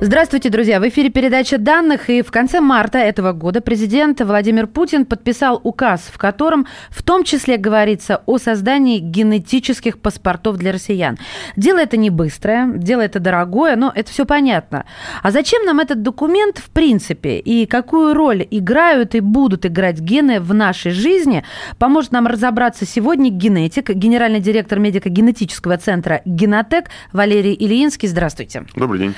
Здравствуйте, друзья! В эфире передача данных, и в конце марта этого года президент Владимир Путин подписал указ, в котором в том числе говорится о создании генетических паспортов для россиян. Дело это не быстрое, дело это дорогое, но это все понятно. А зачем нам этот документ в принципе, и какую роль играют и будут играть гены в нашей жизни, поможет нам разобраться сегодня генетик, генеральный директор медико-генетического центра «Генотек» Валерий Ильинский. Здравствуйте. Добрый день.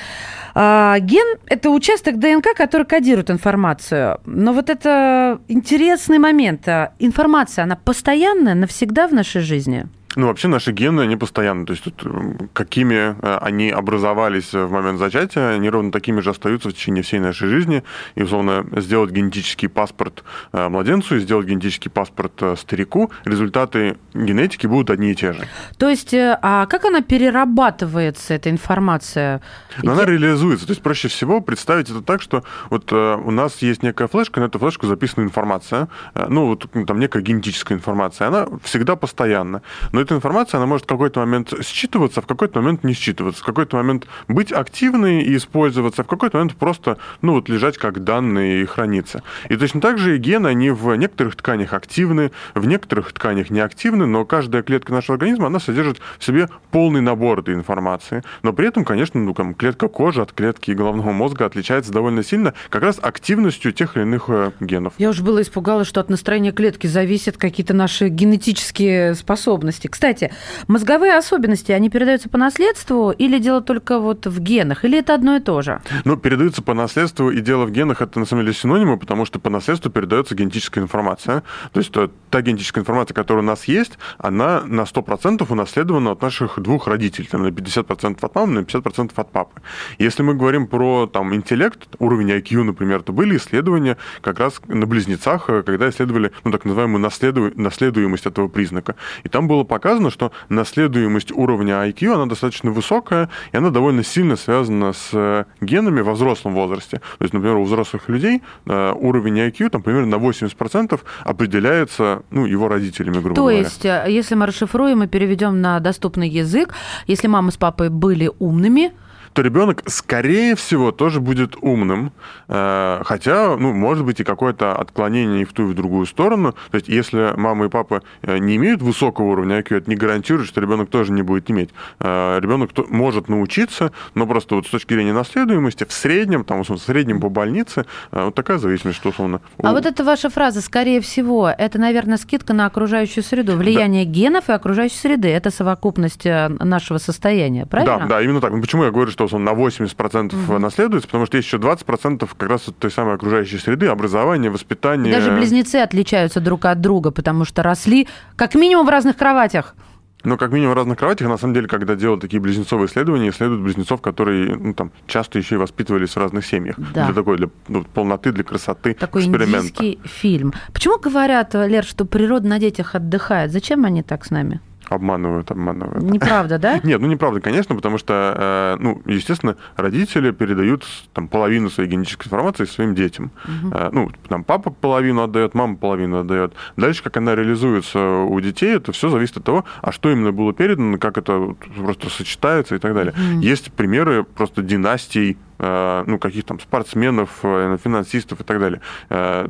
А, ген – это участок ДНК, который кодирует информацию. Но вот это интересный момент. А информация, она постоянная, навсегда в нашей жизни – ну, вообще наши гены, они постоянно, то есть тут, какими э, они образовались в момент зачатия, они ровно такими же остаются в течение всей нашей жизни. И, условно, сделать генетический паспорт э, младенцу и сделать генетический паспорт э, старику, результаты генетики будут одни и те же. То есть, а как она перерабатывается, эта информация? Но она реализуется. То есть, проще всего представить это так, что вот у нас есть некая флешка, на эту флешку записана информация, ну, вот там некая генетическая информация, она всегда постоянна. Но но эта информация, она может в какой-то момент считываться, в какой-то момент не считываться, в какой-то момент быть активной и использоваться, в какой-то момент просто, ну, вот лежать как данные и храниться. И точно так же и гены, они в некоторых тканях активны, в некоторых тканях неактивны, но каждая клетка нашего организма, она содержит в себе полный набор этой информации. Но при этом, конечно, ну, там, клетка кожи от клетки головного мозга отличается довольно сильно как раз активностью тех или иных э, генов. Я уже было испугалась, что от настроения клетки зависят какие-то наши генетические способности. Кстати, мозговые особенности, они передаются по наследству или дело только вот в генах, или это одно и то же? Ну, передаются по наследству, и дело в генах это на самом деле синонимы, потому что по наследству передается генетическая информация. То есть та генетическая информация, которая у нас есть, она на 100% унаследована от наших двух родителей, там, на 50% от мамы, на 50% от папы. Если мы говорим про там, интеллект, уровень IQ, например, то были исследования как раз на близнецах, когда исследовали ну, так называемую наследу... наследуемость этого признака. И там было показано, что наследуемость уровня IQ, она достаточно высокая, и она довольно сильно связана с э, генами во взрослом возрасте. То есть, например, у взрослых людей э, уровень IQ там примерно на 80% определяется ну, его родителями, грубо То говоря. То есть, э, если мы расшифруем и переведем на доступный язык, если мама с папой были умными, то ребенок, скорее всего, тоже будет умным, э, хотя, ну, может быть и какое-то отклонение и в ту, и в другую сторону. То есть, если мама и папа э, не имеют высокого уровня IQ, это не гарантирует, что ребенок тоже не будет иметь. Э, ребенок может научиться, но просто вот с точки зрения наследуемости, в среднем, там, в среднем по больнице, вот такая зависимость, что условно. А вот эта ваша фраза, скорее всего, это, наверное, скидка на окружающую среду, влияние да. генов и окружающей среды. Это совокупность нашего состояния, правильно? Да, да, именно так. Ну, почему я говорю, что что он на 80% угу. наследуется, потому что есть еще 20% как раз от той самой окружающей среды, образования, воспитания. Даже близнецы отличаются друг от друга, потому что росли как минимум в разных кроватях. Но как минимум в разных кроватях, на самом деле, когда делают такие близнецовые исследования, исследуют близнецов, которые ну, там, часто еще и воспитывались в разных семьях. Да. Для такой, для ну, полноты, для красоты, Такой эксперимента. индийский фильм. Почему говорят, Лер, что природа на детях отдыхает? Зачем они так с нами? Обманывают, обманывают. Неправда, да? Нет, ну неправда, конечно, потому что, э, ну, естественно, родители передают там половину своей генетической информации своим детям. Угу. Ну, там папа половину отдает, мама половину отдает. Дальше, как она реализуется у детей, это все зависит от того, а что именно было передано, как это просто сочетается и так далее. Угу. Есть примеры просто династий э, ну, каких там спортсменов, финансистов и так далее.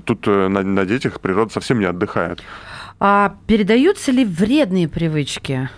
Тут на, на детях природа совсем не отдыхает. А передаются ли вредные привычки?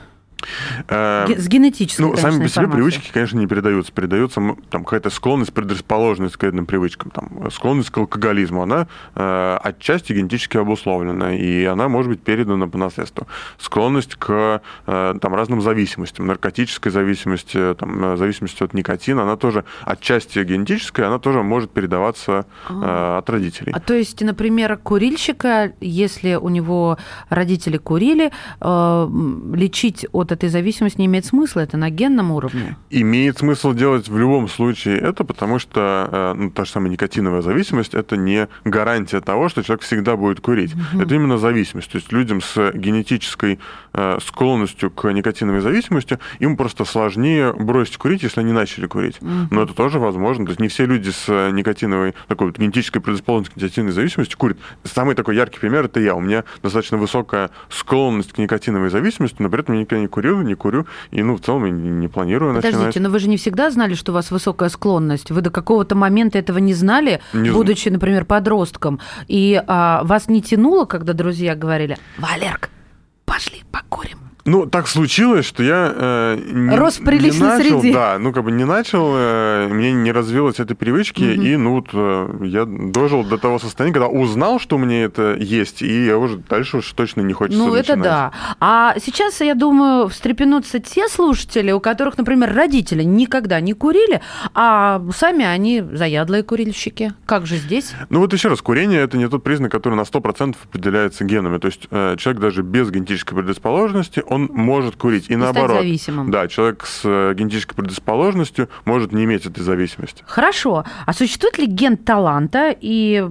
Э, с генетической, Ну, сами по себе привычки, конечно, не передаются. Передается там какая-то склонность, предрасположенность к этим привычкам. Там, склонность к алкоголизму, она э, отчасти генетически обусловлена, и она может быть передана по наследству. Склонность к э, там, разным зависимостям, наркотической зависимости, там, э, зависимости от никотина, она тоже отчасти генетическая, она тоже может передаваться э, от родителей. А то есть, например, курильщика, если у него родители курили, э, лечить от вот эта зависимость не имеет смысла, это на генном уровне. Имеет смысл делать в любом случае это, потому что э, ну, та же самая никотиновая зависимость это не гарантия того, что человек всегда будет курить. Угу. Это именно зависимость. То есть людям с генетической э, склонностью к никотиновой зависимости им просто сложнее бросить курить, если они начали курить. Угу. Но это тоже возможно. То есть не все люди с никотиновой, такой вот генетической предрасположенностью к никотиновой зависимости курят. Самый такой яркий пример это я. У меня достаточно высокая склонность к никотиновой зависимости, но при этом я никогда не курил, не курю, и ну в целом я не планирую Подождите, начинать. но вы же не всегда знали, что у вас высокая склонность. Вы до какого-то момента этого не знали, не будучи, например, подростком. И а, вас не тянуло, когда друзья говорили, Валерк, пошли покурим. Ну, так случилось, что я э, не, Рос в приличной не начал, среде. да, ну, как бы не начал, э, мне не развилась этой привычки, угу. и, ну, вот э, я дожил до того состояния, когда узнал, что у меня это есть, и я уже дальше уж точно не хочется Ну, это да. А сейчас, я думаю, встрепенутся те слушатели, у которых, например, родители никогда не курили, а сами они заядлые курильщики. Как же здесь? Ну, вот еще раз, курение – это не тот признак, который на 100% определяется генами. То есть э, человек даже без генетической предрасположенности, он может курить. И, и наоборот. зависимым. Да, человек с э, генетической предрасположенностью может не иметь этой зависимости. Хорошо. А существует ли ген таланта и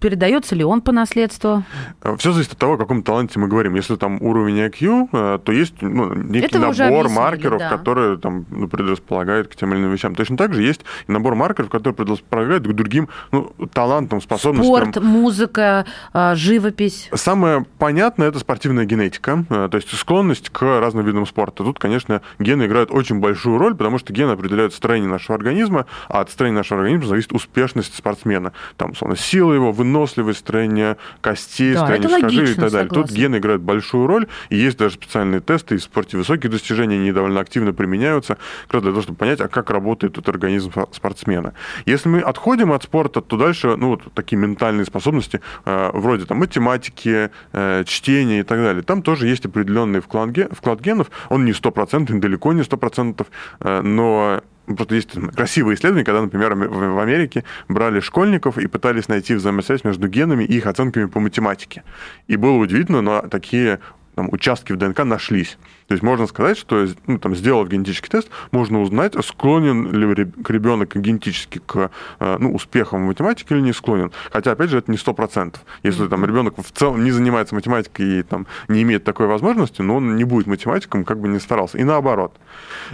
передается ли он по наследству? Э, Все зависит от того, о каком таланте мы говорим. Если там уровень IQ, э, то есть ну, некий Это набор маркеров, да. которые там, ну, предрасполагают к тем или иным вещам. Точно так же есть набор маркеров, которые предрасполагают к другим ну, талантам, способностям. Спорт, музыка, живопись. Самое понятное – это спортивная генетика. То есть склонность к разным видам спорта. Тут, конечно, гены играют очень большую роль, потому что гены определяют строение нашего организма, а от строения нашего организма зависит успешность спортсмена. Там, словно, сила его, выносливость, строение костей, да, строение сухожилий и так далее. Согласна. Тут гены играют большую роль, и есть даже специальные тесты и в спорте высоких достижений, они довольно активно применяются, как раз для того, чтобы понять, а как работает этот организм спортсмена. Если мы отходим от спорта, то дальше, ну, вот такие ментальные способности, э, вроде там математики, э, чтения и так далее, там тоже есть определенные определенный вклад, вклад генов, он не стопроцентный, далеко не стопроцентный, э, но Просто есть красивые исследования, когда, например, в Америке брали школьников и пытались найти взаимосвязь между генами и их оценками по математике. И было удивительно, но такие там, участки в ДНК нашлись. То есть можно сказать, что ну, там, сделав генетический тест, можно узнать, склонен ли ребенок генетически к э, ну, успехам в математике или не склонен. Хотя, опять же, это не сто процентов. Если там ребенок в целом не занимается математикой и там, не имеет такой возможности, но он не будет математиком, как бы не старался. И наоборот.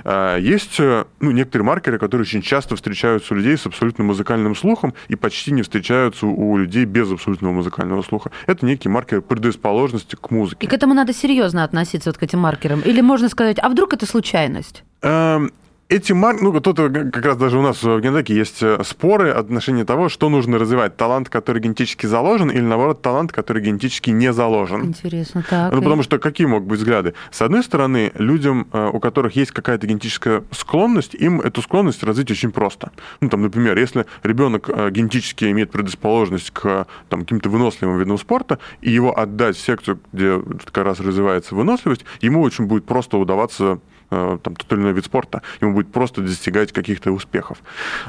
Э, есть э, ну, некоторые маркеры, которые очень часто встречаются у людей с абсолютным музыкальным слухом и почти не встречаются у людей без абсолютного музыкального слуха. Это некие маркеры предрасположенности к музыке. И к этому надо серьезно относиться, вот к этим маркерам. Или можно сказать, а вдруг это случайность? Эти марки, ну, тут как раз даже у нас в Генетеке есть э, споры отношения того, что нужно развивать. Талант, который генетически заложен, или, наоборот, талант, который генетически не заложен. Интересно, так. Ну, потому что какие могут быть взгляды? С одной стороны, людям, э, у которых есть какая-то генетическая склонность, им эту склонность развить очень просто. Ну, там, например, если ребенок э, генетически имеет предрасположенность к там, каким-то выносливым видам спорта, и его отдать в секцию, где как раз развивается выносливость, ему очень будет просто удаваться Э, там, тот или иной вид спорта, ему будет просто достигать каких-то успехов.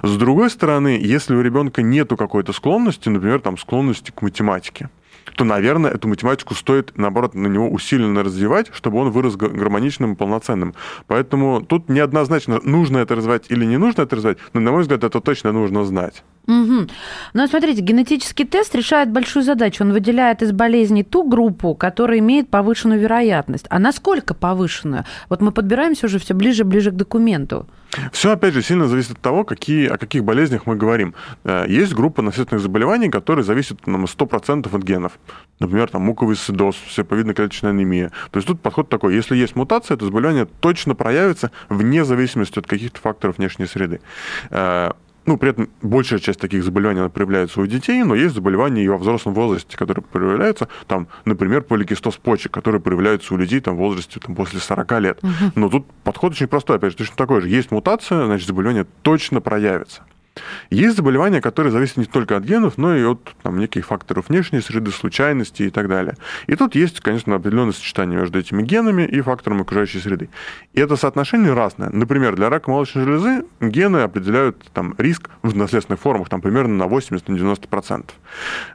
С другой стороны, если у ребенка нету какой-то склонности, например, там, склонности к математике, то, наверное, эту математику стоит, наоборот, на него усиленно развивать, чтобы он вырос гармоничным и полноценным. Поэтому тут неоднозначно, нужно это развивать или не нужно это развивать, но, на мой взгляд, это точно нужно знать. Угу. Ну, смотрите, генетический тест решает большую задачу. Он выделяет из болезней ту группу, которая имеет повышенную вероятность. А насколько повышенную? Вот мы подбираемся уже все ближе и ближе к документу. Все, опять же, сильно зависит от того, какие, о каких болезнях мы говорим. Э, есть группа наследственных заболеваний, которые зависят на 100% от генов. Например, там муковисцидоз, всеповидно-клеточная анемия. То есть тут подход такой, если есть мутация, это заболевание точно проявится вне зависимости от каких-то факторов внешней среды. Ну, при этом большая часть таких заболеваний она проявляется у детей, но есть заболевания и во взрослом возрасте, которые проявляются, там, например, поликистоз почек, который проявляется у людей там, в возрасте там, после 40 лет. Угу. Но тут подход очень простой, опять же, точно такой же. Есть мутация, значит, заболевание точно проявится. Есть заболевания, которые зависят не только от генов, но и от там, неких факторов внешней среды, случайности и так далее. И тут есть, конечно, определенное сочетание между этими генами и фактором окружающей среды. И это соотношение разное. Например, для рака молочной железы гены определяют там, риск в наследственных формах там, примерно на 80-90%.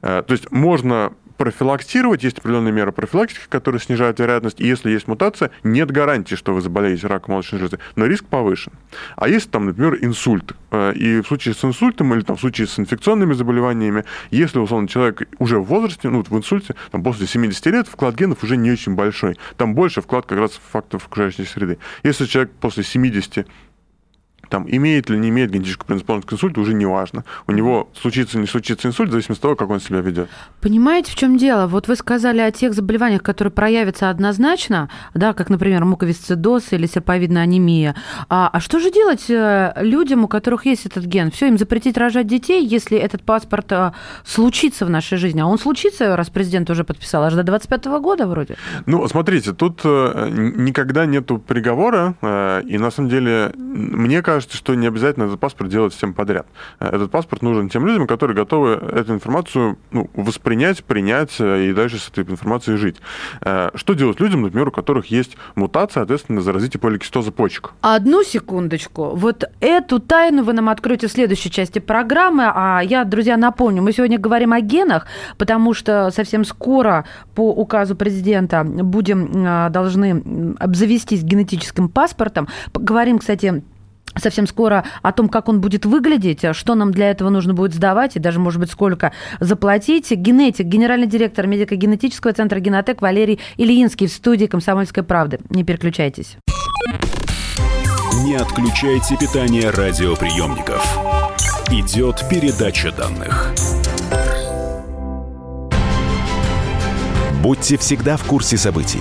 Э, то есть можно профилактировать, есть определенные меры профилактики, которые снижают вероятность, и если есть мутация, нет гарантии, что вы заболеете раком молочной железы, но риск повышен. А если там, например, инсульт, э, и в случае с инсультом или там, в случае с инфекционными заболеваниями, если, условно, человек уже в возрасте, ну, в инсульте, там, после 70 лет, вклад генов уже не очень большой. Там больше вклад как раз факторов окружающей среды. Если человек после 70 там, имеет или не имеет генетическую предрасположенность к инсульту, уже не важно. У него случится или не случится инсульт, в зависимости от того, как он себя ведет. Понимаете, в чем дело? Вот вы сказали о тех заболеваниях, которые проявятся однозначно, да, как, например, муковисцидоз или серповидная анемия. А, а что же делать э, людям, у которых есть этот ген? Все, им запретить рожать детей, если этот паспорт а, случится в нашей жизни. А он случится, раз президент уже подписал, аж до 25 года вроде. Ну, смотрите, тут э, никогда нету приговора, и на самом деле, мне кажется, кажется, что не обязательно этот паспорт делать всем подряд. Э, этот паспорт нужен тем людям, которые готовы эту информацию ну, воспринять, принять э, и дальше с этой информацией жить. Э, что делать людям, например, у которых есть мутация, соответственно, заразите поликистоза почек? Одну секундочку. Вот эту тайну вы нам откроете в следующей части программы. А я, друзья, напомню, мы сегодня говорим о генах, потому что совсем скоро по указу президента будем должны обзавестись генетическим паспортом. Поговорим, кстати, совсем скоро о том, как он будет выглядеть, что нам для этого нужно будет сдавать и даже, может быть, сколько заплатить. Генетик, генеральный директор медико-генетического центра «Генотек» Валерий Ильинский в студии «Комсомольской правды». Не переключайтесь. Не отключайте питание радиоприемников. Идет передача данных. Будьте всегда в курсе событий.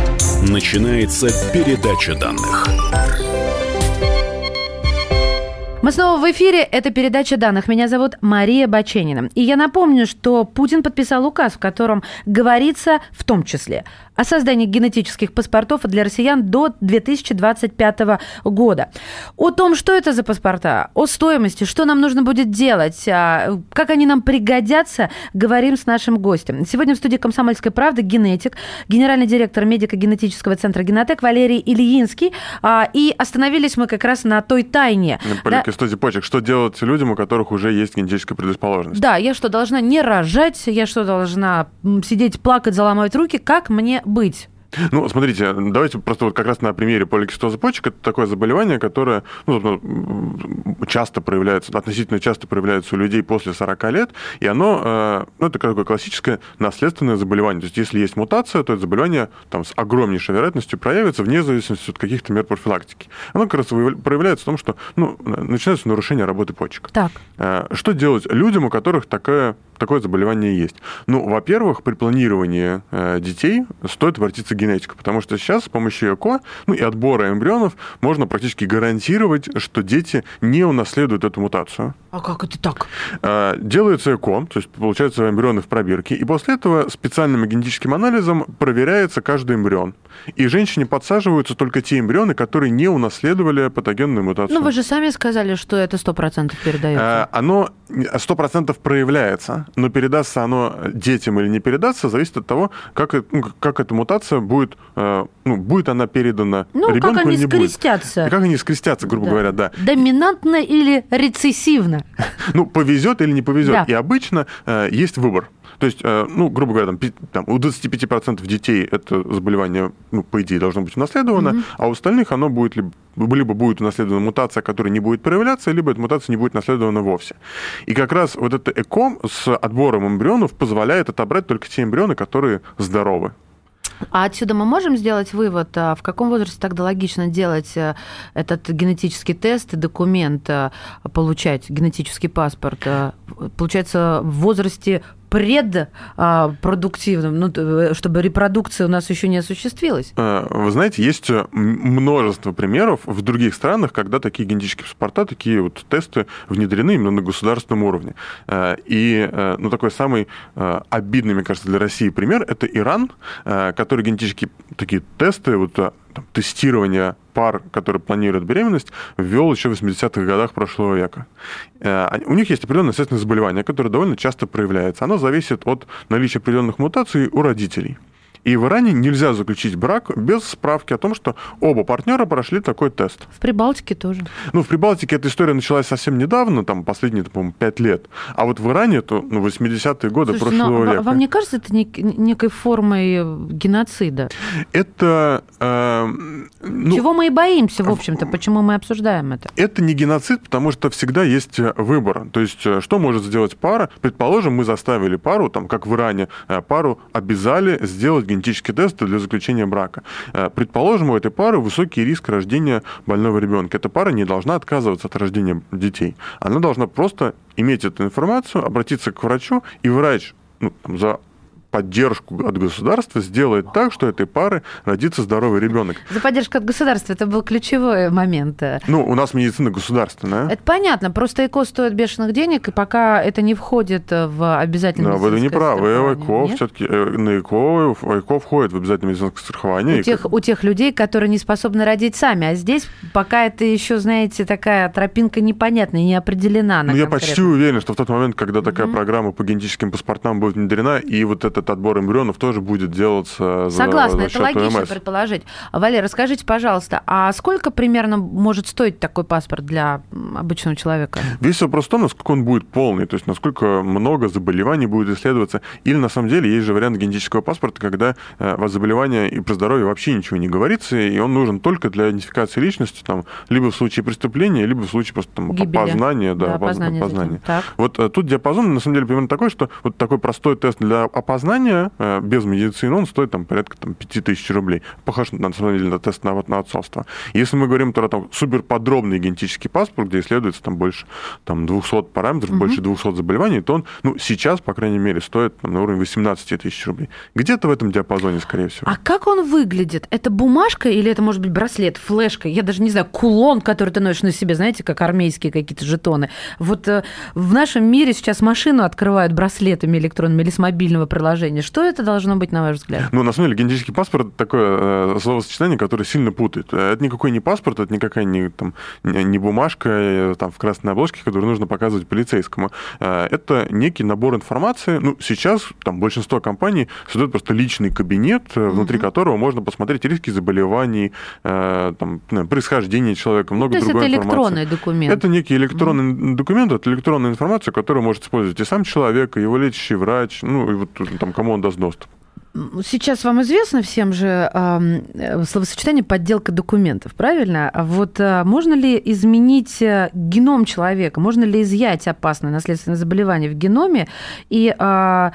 Начинается передача данных. Мы снова в эфире. Это передача данных. Меня зовут Мария Баченина. И я напомню, что Путин подписал указ, в котором говорится в том числе о создании генетических паспортов для россиян до 2025 года. О том, что это за паспорта, о стоимости, что нам нужно будет делать, а, как они нам пригодятся, говорим с нашим гостем. Сегодня в студии «Комсомольской правды» генетик, генеральный директор медико-генетического центра «Генотек» Валерий Ильинский. А, и остановились мы как раз на той тайне. На да? почек. Что делать людям, у которых уже есть генетическая предрасположенность? Да, я что, должна не рожать? Я что, должна сидеть, плакать, заломать руки? Как мне быть? Ну, смотрите, давайте просто вот как раз на примере поликистоза почек. Это такое заболевание, которое ну, часто проявляется, относительно часто проявляется у людей после 40 лет, и оно, э, ну, это такое классическое наследственное заболевание. То есть, если есть мутация, то это заболевание там, с огромнейшей вероятностью проявится вне зависимости от каких-то мер профилактики. Оно как раз проявляется в том, что ну, начинается нарушение работы почек. Так. Э, что делать людям, у которых такая такое заболевание есть. Ну, во-первых, при планировании э, детей стоит обратиться к генетику, потому что сейчас с помощью ЭКО, ну и отбора эмбрионов можно практически гарантировать, что дети не унаследуют эту мутацию. А как это так? Э, делается ЭКО, то есть получаются эмбрионы в пробирке, и после этого специальным генетическим анализом проверяется каждый эмбрион. И женщине подсаживаются только те эмбрионы, которые не унаследовали патогенную мутацию. Ну, вы же сами сказали, что это 100% передается. Э, оно 100% проявляется, но передастся оно детям или не передастся, зависит от того, как, ну, как эта мутация будет, э, ну, будет она передана ну, ребенку как они или не скрестятся. будет. Как они скрестятся, грубо да. говоря, да. Доминантно или рецессивно. Ну, повезет или не повезет. Да. И обычно э, есть выбор. То есть, э, ну, грубо говоря, там, там, у 25% детей это заболевание, ну, по идее, должно быть унаследовано, mm-hmm. а у остальных оно будет либо, либо будет унаследована мутация, которая не будет проявляться, либо эта мутация не будет наследована вовсе. И как раз вот это ЭКО с отбором эмбрионов позволяет отобрать только те эмбрионы, которые здоровы. А отсюда мы можем сделать вывод, а в каком возрасте тогда логично делать э, этот генетический тест и документ, э, получать генетический паспорт? Э, получается, в возрасте предпродуктивным, ну, чтобы репродукция у нас еще не осуществилась? Вы знаете, есть множество примеров в других странах, когда такие генетические паспорта, такие вот тесты внедрены именно на государственном уровне. И ну, такой самый обидный, мне кажется, для России пример – это Иран, который генетические такие тесты, вот тестирование пар, которые планируют беременность, ввел еще в 80-х годах прошлого века. Э, у них есть определенное наследственное заболевание, которое довольно часто проявляется. Оно зависит от наличия определенных мутаций у родителей. И в Иране нельзя заключить брак без справки о том, что оба партнера прошли такой тест. В Прибалтике тоже. Ну, в Прибалтике эта история началась совсем недавно, там, последние, по-моему, пять лет. А вот в Иране, это ну, 80-е годы Слушайте, прошлого но века. Вам не кажется это некой формой геноцида? Это... Э, ну, Чего мы и боимся, в общем-то, почему мы обсуждаем это? Это не геноцид, потому что всегда есть э, выбор. То есть, э, что может сделать пара? Предположим, мы заставили пару, там, как в Иране, э, пару обязали сделать генетические тесты для заключения брака. Э, предположим, у этой пары высокий риск рождения больного ребенка. Эта пара не должна отказываться от рождения детей. Она должна просто иметь эту информацию, обратиться к врачу, и врач ну, за поддержку от государства сделает так, что этой пары родится здоровый ребенок. За поддержку от государства это был ключевой момент. Ну, у нас медицина государственная. Это понятно, просто ЭКО стоит бешеных денег, и пока это не входит в обязательное Да, вы не правы, ЭКО все-таки э, на ЭКО, ЭКО входит в обязательное медицинское страхование. У тех, у тех людей, которые не способны родить сами, а здесь пока это еще, знаете, такая тропинка непонятная, не определена. Ну, я почти уверен, что в тот момент, когда такая mm-hmm. программа по генетическим паспортам будет внедрена, и вот это этот отбор эмбрионов тоже будет делаться Согласна, за, за это логично ОМС. предположить. Валерий, расскажите, пожалуйста, а сколько примерно может стоить такой паспорт для обычного человека? Весь вопрос в том, насколько он будет полный, то есть насколько много заболеваний будет исследоваться. Или на самом деле есть же вариант генетического паспорта, когда э, о заболевании и про здоровье вообще ничего не говорится, и он нужен только для идентификации личности, там, либо в случае преступления, либо в случае просто там, опознания. Да, да опознания. опознания. Вот э, тут диапазон на самом деле примерно такой, что вот такой простой тест для опознания опознания э, без медицины, он стоит там, порядка там, 5000 рублей. Похож, на самом деле, на тест на, на отцовство. Если мы говорим про там, суперподробный генетический паспорт, где исследуется там, больше там, 200 параметров, угу. больше 200 заболеваний, то он ну, сейчас, по крайней мере, стоит там, на уровне 18 тысяч рублей. Где-то в этом диапазоне, скорее всего. А как он выглядит? Это бумажка или это может быть браслет, флешка? Я даже не знаю, кулон, который ты носишь на себе, знаете, как армейские какие-то жетоны. Вот э, в нашем мире сейчас машину открывают браслетами электронными или с мобильного приложения приложение. Что это должно быть, на ваш взгляд? Ну, на самом деле, генетический паспорт – такое э, словосочетание, которое сильно путает. Э, это никакой не паспорт, это никакая не, там, не бумажка э, там, в красной обложке, которую нужно показывать полицейскому. Это некий набор информации. Ну, сейчас там большинство компаний создают просто личный кабинет, внутри угу. которого можно посмотреть риски заболеваний, там, происхождение человека, много ну, другой это информации. это электронный документ. Это некий электронный угу. документ, это электронная информация, которую может использовать и сам человек, и его лечащий врач, ну, и вот там кому он даст доступ? Сейчас вам известно всем же э, словосочетание подделка документов, правильно? А вот э, можно ли изменить э, геном человека? Можно ли изъять опасное наследственное заболевание в геноме? И э,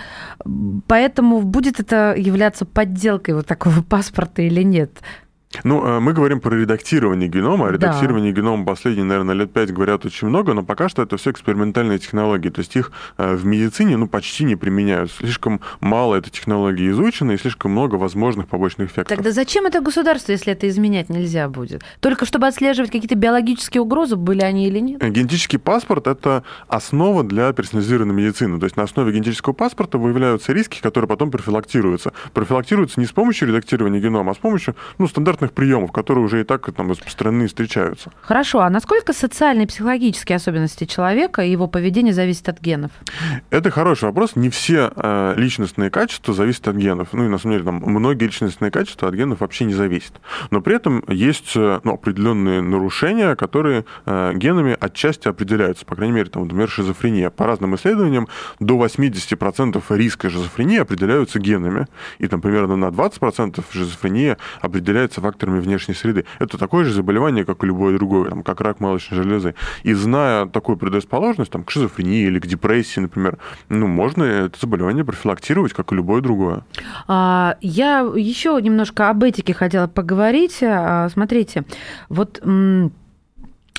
поэтому будет это являться подделкой вот такого паспорта или нет? Ну, э, мы говорим про редактирование генома. О редактировании да. генома последние, наверное, лет пять говорят очень много, но пока что это все экспериментальные технологии. То есть их э, в медицине ну, почти не применяют. Слишком мало этой технологии изучено и слишком много возможных побочных эффектов. Тогда зачем это государство, если это изменять нельзя будет? Только чтобы отслеживать какие-то биологические угрозы, были они или нет? Генетический паспорт – это основа для персонализированной медицины. То есть на основе генетического паспорта выявляются риски, которые потом профилактируются. Профилактируются не с помощью редактирования генома, а с помощью ну, стандартных стандартных приемов, которые уже и так там распространены встречаются. Хорошо, а насколько социальные и психологические особенности человека и его поведение зависят от генов? Это хороший вопрос. Не все э, личностные качества зависят от генов. Ну и на самом деле там многие личностные качества от генов вообще не зависят. Но при этом есть э, ну, определенные нарушения, которые э, генами отчасти определяются. По крайней мере, там, например, шизофрения. По разным исследованиям до 80% риска шизофрении определяются генами. И там примерно на 20% шизофрения определяется факторами внешней среды. Это такое же заболевание, как и любое другое, там, как рак молочной железы. И зная такую предрасположенность там, к шизофрении или к депрессии, например, ну, можно это заболевание профилактировать, как и любое другое. А, я еще немножко об этике хотела поговорить. А, смотрите, вот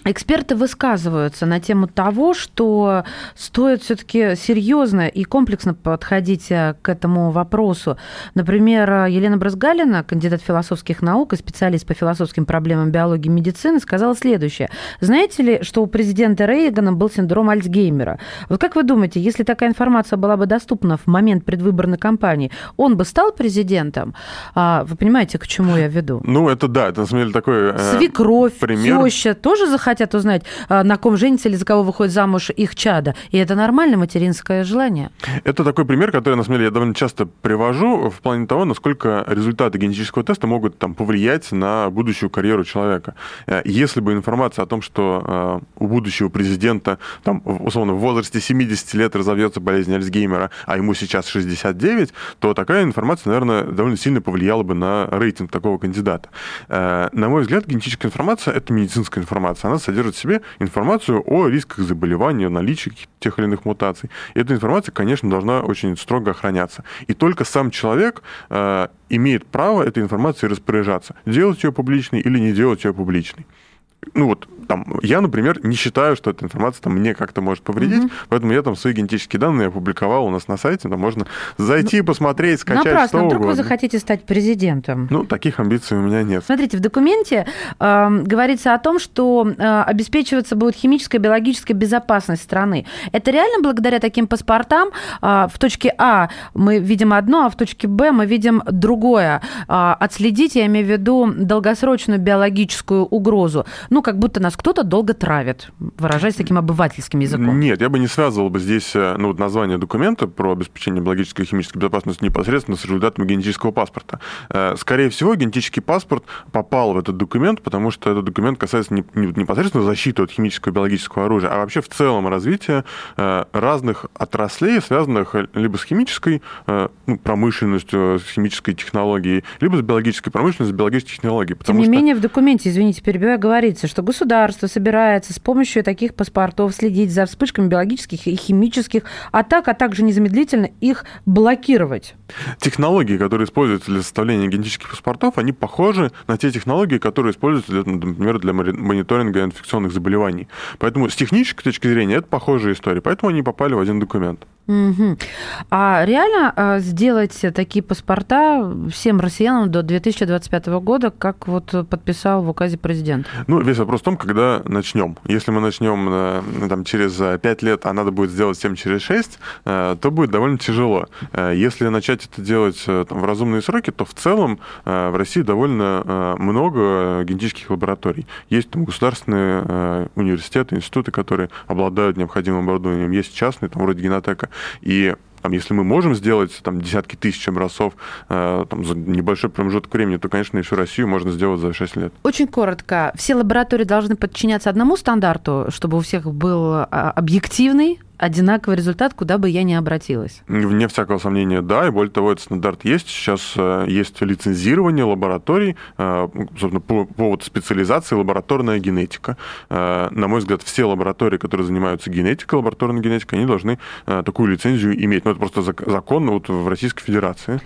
Эксперты высказываются на тему того, что стоит все-таки серьезно и комплексно подходить э, к этому вопросу. Например, Елена Бразгалина, кандидат философских наук и специалист по философским проблемам биологии и медицины, сказала следующее. Знаете ли, что у президента Рейгана был синдром Альцгеймера? Вот как вы думаете, если такая информация была бы доступна в момент предвыборной кампании, он бы стал президентом? А, вы понимаете, к чему я веду? Ну, это да, это на самом деле такой э, Свекровь, пример. теща тоже захотела хотят узнать, а, на ком женится или за кого выходит замуж их чада. И это нормальное материнское желание. Это такой пример, который, на самом деле, я довольно часто привожу в плане того, насколько результаты генетического теста могут там, повлиять на будущую карьеру человека. Э, если бы информация о том, что э, у будущего президента, там, условно, в возрасте 70 лет разовьется болезнь Альцгеймера, а ему сейчас 69, то такая информация, наверное, довольно сильно повлияла бы на рейтинг такого кандидата. Э, на мой взгляд, генетическая информация – это медицинская информация. Она содержит в себе информацию о рисках заболевания, наличии тех или иных мутаций. И эта информация, конечно, должна очень строго охраняться. И только сам человек э, имеет право этой информацией распоряжаться, делать ее публичной или не делать ее публичной ну вот там, я, например, не считаю, что эта информация там, мне как-то может повредить, mm-hmm. поэтому я там свои генетические данные опубликовал у нас на сайте, там можно зайти, ну, посмотреть, скачать, Напрасно, что вдруг угодно. вы захотите стать президентом. Ну, таких амбиций у меня нет. Смотрите, в документе э, говорится о том, что э, обеспечиваться будет химическая и биологическая безопасность страны. Это реально благодаря таким паспортам э, в точке А мы видим одно, а в точке Б мы видим другое. Э, отследить, я имею в виду долгосрочную биологическую угрозу ну, как будто нас кто-то долго травит, выражаясь таким обывательским языком. Нет, я бы не связывал бы здесь э, ну, название документа про обеспечение биологической и химической безопасности непосредственно с результатами генетического паспорта. Э, скорее всего, генетический паспорт попал в этот документ, потому что этот документ касается не, не, непосредственно защиты от химического и биологического оружия, а вообще в целом развития э, разных отраслей, связанных либо с химической ну, промышленностью, с химической технологией, либо с биологической промышленностью, с биологической технологией. Тем не что... менее, в документе, извините, перебиваю, говорится, говорится, что государство собирается с помощью таких паспортов следить за вспышками биологических и химических атак, а также незамедлительно их блокировать. Технологии, которые используются для составления генетических паспортов, они похожи на те технологии, которые используются, для, например, для мониторинга инфекционных заболеваний. Поэтому с технической точки зрения это похожая история, поэтому они попали в один документ. Угу. А реально а, сделать такие паспорта всем россиянам до 2025 года, как вот подписал в указе президент? Ну, весь вопрос в том, когда начнем. Если мы начнем э, там, через 5 лет, а надо будет сделать 7 через 6, э, то будет довольно тяжело. Э, если начать это делать там, в разумные сроки, то в целом в России довольно много генетических лабораторий. Есть там государственные университеты, институты, которые обладают необходимым оборудованием. Есть частные, там, вроде Генотека. И там, если мы можем сделать там, десятки тысяч образцов э, там, за небольшой промежуток времени, то, конечно, всю Россию можно сделать за 6 лет. Очень коротко. Все лаборатории должны подчиняться одному стандарту, чтобы у всех был а, объективный одинаковый результат, куда бы я ни обратилась. Вне всякого сомнения, да. И более того, этот стандарт есть. Сейчас э, есть лицензирование лабораторий, э, собственно, по поводу специализации лабораторная генетика. Э, на мой взгляд, все лаборатории, которые занимаются генетикой, лабораторной генетикой, они должны такую лицензию иметь. Ну, это просто законно вот в Российской Федерации.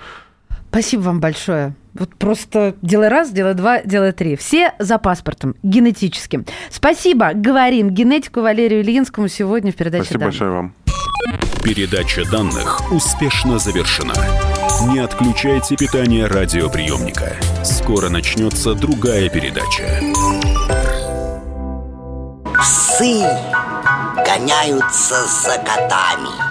Спасибо вам большое. Вот просто делай раз, делай два, делай три. Все за паспортом, генетическим. Спасибо, говорим генетику Валерию Ильинскому сегодня в передаче Спасибо данных. большое вам. Передача данных успешно завершена. Не отключайте питание радиоприемника. Скоро начнется другая передача. Псы гоняются за котами